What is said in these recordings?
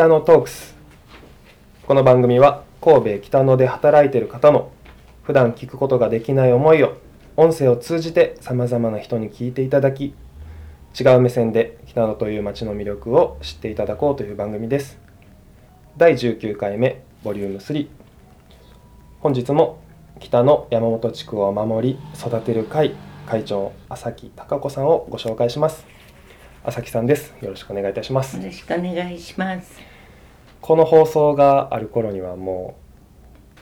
北野トークス。この番組は神戸北野で働いている方の普段聞くことができない思いを音声を通じてさまざまな人に聞いていただき違う目線で北野という街の魅力を知っていただこうという番組です。第19回目ボリューム3本日も北の山本地区を守り育てる会会長朝木孝子さんをご紹介します。朝木さんです。よろしくお願いいたします。よろしくお願いします。この放送がある頃にはも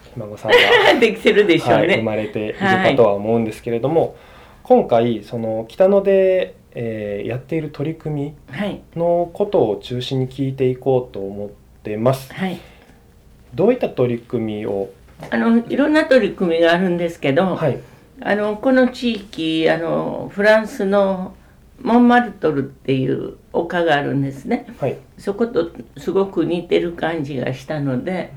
うひ孫さんが、できてるでしょうはい、生ね。まれているかとは思うんですけれども、今回その北野で、えーやっている取り組はい。みのことを中心に聞いていこうと思ってますはい。どういった取り組みを？あの、いろんな取り組みがあるんですけど、はいあの、この地域、あの、フランスのモンマルトルっていう丘があるんですね。はい。そことすごく似てる感じがしたので、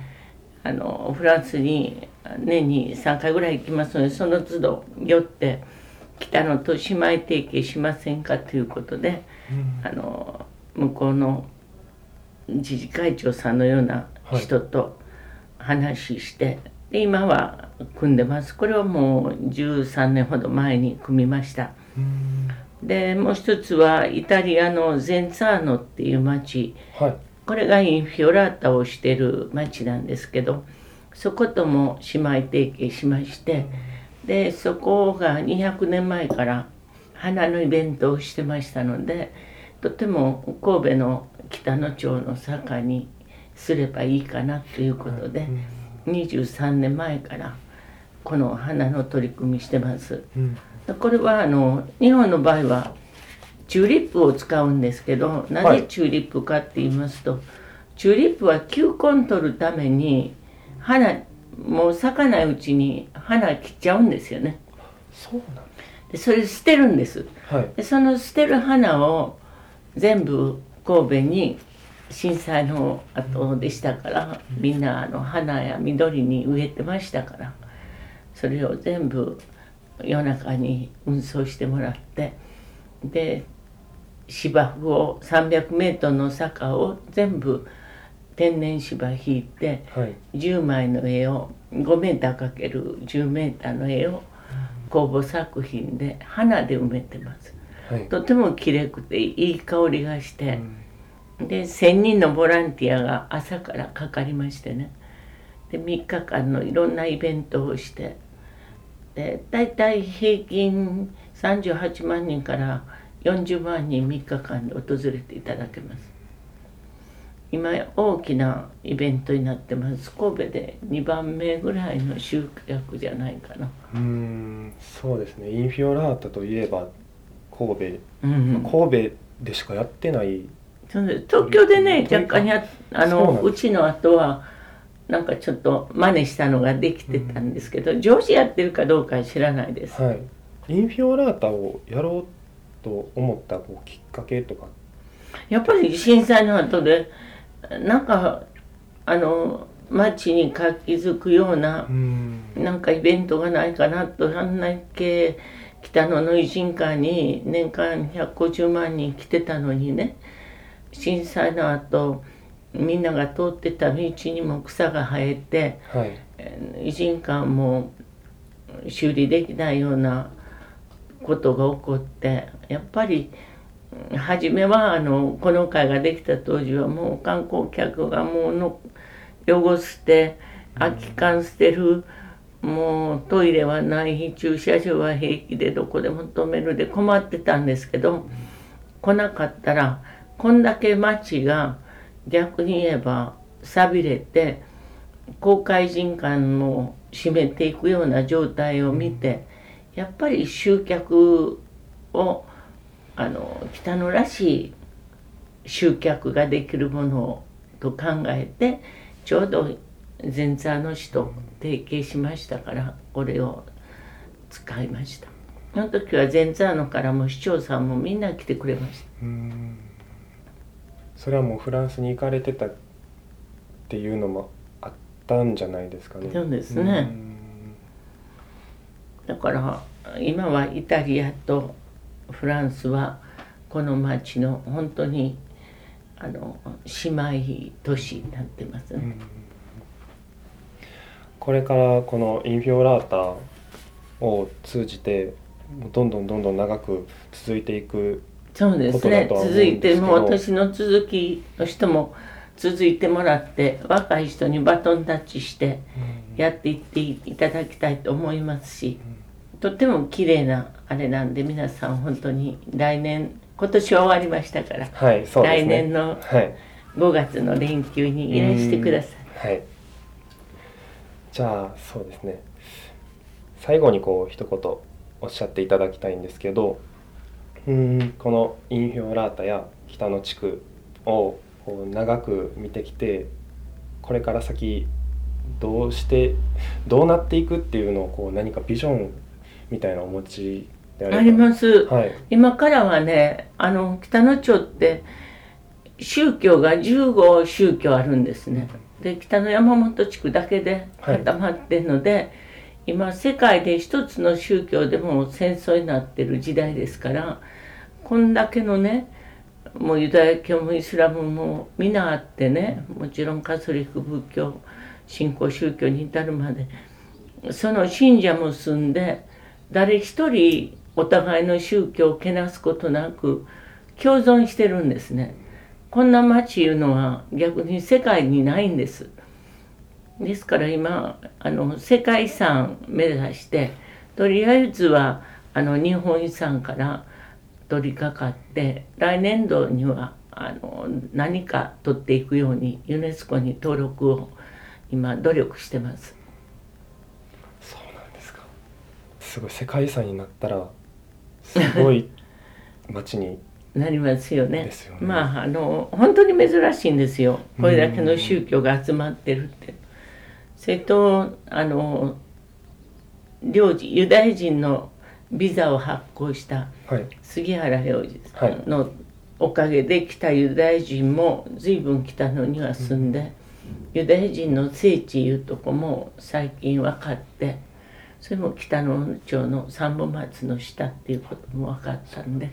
あの、フランスに年に3回ぐらい行きますので、その都度寄って、北野と姉妹提携しませんかということで、あの向こうの自治会長さんのような人と話して、で今は組んでます。これはもう13年ほど前に組みましたでもう一つはイタリアのゼンツァーノっていう町。はい。これがインフィオラータをしてる町なんですけどそことも姉妹提携しましてでそこが200年前から花のイベントをしてましたのでとても神戸の北野町の坂にすればいいかなということで23年前からこの花の取り組みしてます。うんこれはあの日本の場合はチューリップを使うんですけどなはい。ぜチューリップかって言いますと、チューリップは球根取るために花もう咲かないうちに花切っちゃうんですよね。そうなんでそれ捨てるんです。はい。でその捨てる花を全部神戸に震災の後でしたからみんなあの花や緑に植えてましたからそれを全部夜中に運送してもらってで芝生を300メートルの坂を全部天然芝引いてはい。10枚の絵を5メーターかける10メーターの絵を公募作品で花で埋めてます。はい。とても綺麗くていい香りがして、で1,000人のボランティアが朝からかかりましてね。で3日間のいろんなイベントをしてで大体平均38万人から40万人3日間で訪れていただけます。今大きなイベントになってます。神戸で2番目ぐらいの集客じゃないかな、うーんそうですね。インフィオラータといえば神戸、うんうん。神戸でしかやってない。東京でね若干やあのうちの後はなんかちょっと真似したのができてたんですけど、上司やってるかどうかは知らないです、はい。インフィオラータをやろうと思ったこうきっかけとか。やっぱり震災の後でなんかあの街に活気づくようなうーん。なんかイベントがないかなとあんだけ北野の偉人館に年間150万人来てたのにね震災の後みんなが通ってた道にも草が生えてはい。人館も修理できないようなことが起こってやっぱりうん初めはあのこの会ができた当時はもう観光客がもうの汚して空き缶捨てるもうトイレはない駐車場は平気でどこでも止めるで困ってたんですけど来なかったらこんだけ街が逆に言えば寂れて公開人館も閉めていくような状態を見てやっぱり集客をあの北野らしい集客ができるものと考えてちょうど前座の市と提携しましたからこれを使いました。その時は前座のからも市長さんもみんな来てくれました。うん。それはもうフランスに行かれてたっていうのもあったんじゃないですかね。そうですね。だから今はイタリアとフランスはこの町の本当にあの姉妹都市になってますね。これからこのインフィオラータを通じてどんどんどんどん長く続いていくそうですね。続いてもう私の続きの人も続いてもらって若い人にバトンタッチしてやっていっていただきたいと思いますしとっても綺麗なあれなんで皆さん本当に来年今年は終わりましたから、はいね。来年のはい。5月の連休にいらしてください。はい。じゃあそうですね。最後にこう一言おっしゃっていただきたいんですけどうーん。このインフィオラータや北の地区を長く見てきてこれから先どうして どうなっていくっていうのをこう何かビジョンみたいなお持ちであれば。あります。はい。今からはねあの北野町って宗教が15宗教あるんですね。で北の山本地区だけで固まってるので、今世界で一つの宗教でも戦争になってる時代ですからこんだけのねもうユダヤ教もイスラムも皆あってねもちろんカトリック仏教新興宗教に至るまでその信者も住んで誰一人お互いの宗教をけなすことなく共存してるんですね。こんな町いうのは逆に世界にないんです。ですから今あの世界遺産目指してとりあえずはあの日本遺産から取り掛かって来年度にはあの何か取っていくようにユネスコに登録を今努力してます。そうなんですか。すごい世界遺産になったらすごい 街になりますよね。よね。まああの本当に珍しいんですよ。これだけの宗教が集まってるってそれとあの領事ユダヤ人のビザを発行したはい。杉原洋二さんのおかげで北ユダヤ人も随分北野には住んで、ユダヤ人の聖地いうとこも最近分かってそれも北野町の三本松の下っていうことも分かったんで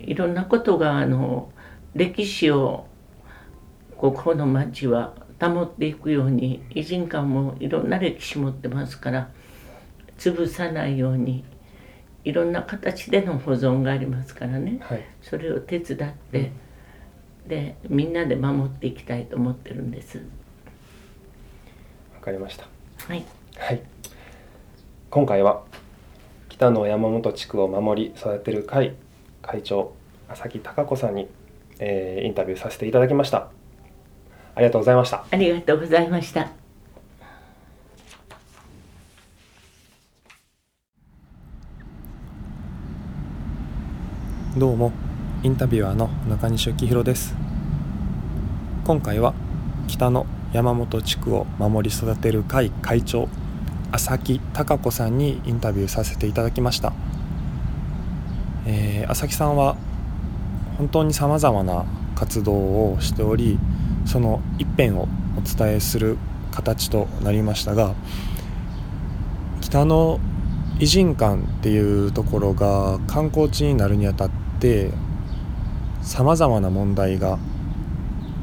いろんなことがあの歴史をここの町は保っていくように偉人館もいろんな歴史持ってますから潰さないようにいろんな形での保存がありますからねはいそれを手伝ってでみんなで守っていきたいと思ってるんですわかりましたはいはい今回は北の山本地区を守り育てる会会長浅木貴子さんに、えーインタビューさせていただきましたありがとうございました。ありがとうございました。どうもインタビュアーの中西幸宏です。今回は北の山本地区を守り育てる会会長浅木貴子さんにインタビューさせていただきました、えー浅木さんは本当にさまざまな活動をしておりその一辺をお伝えする形となりましたが北の偉人館っていうところが観光地になるにあたってさまざまな問題が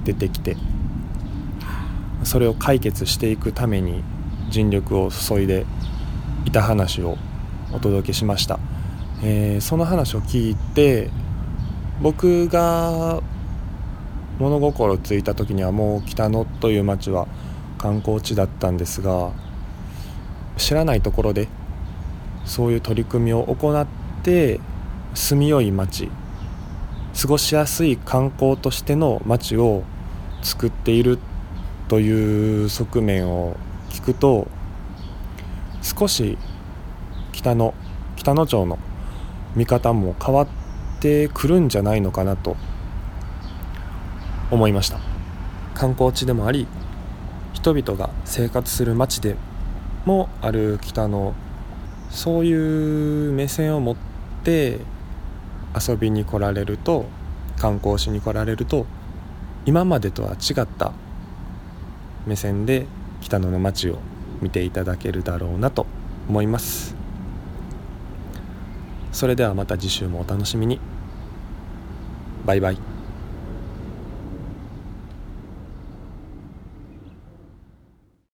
出てきてそれを解決していくために尽力を注いでいた話をお届けしました、えーその話を聞いて僕が物心ついた時にはもう北野という町は観光地だったんですが知らないところでそういう取り組みを行って住みよい町過ごしやすい観光としての町を作っているという側面を聞くと少し北の北野町の見方も変わってくるんじゃないのかなと思いました。観光地でもあり人々が生活する町でもある北のそういう目線を持って遊びに来られると観光しに来られると今までとは違った目線で北野の街を見ていただけるだろうなと思います。それではまた次週もお楽しみに。バイバイ。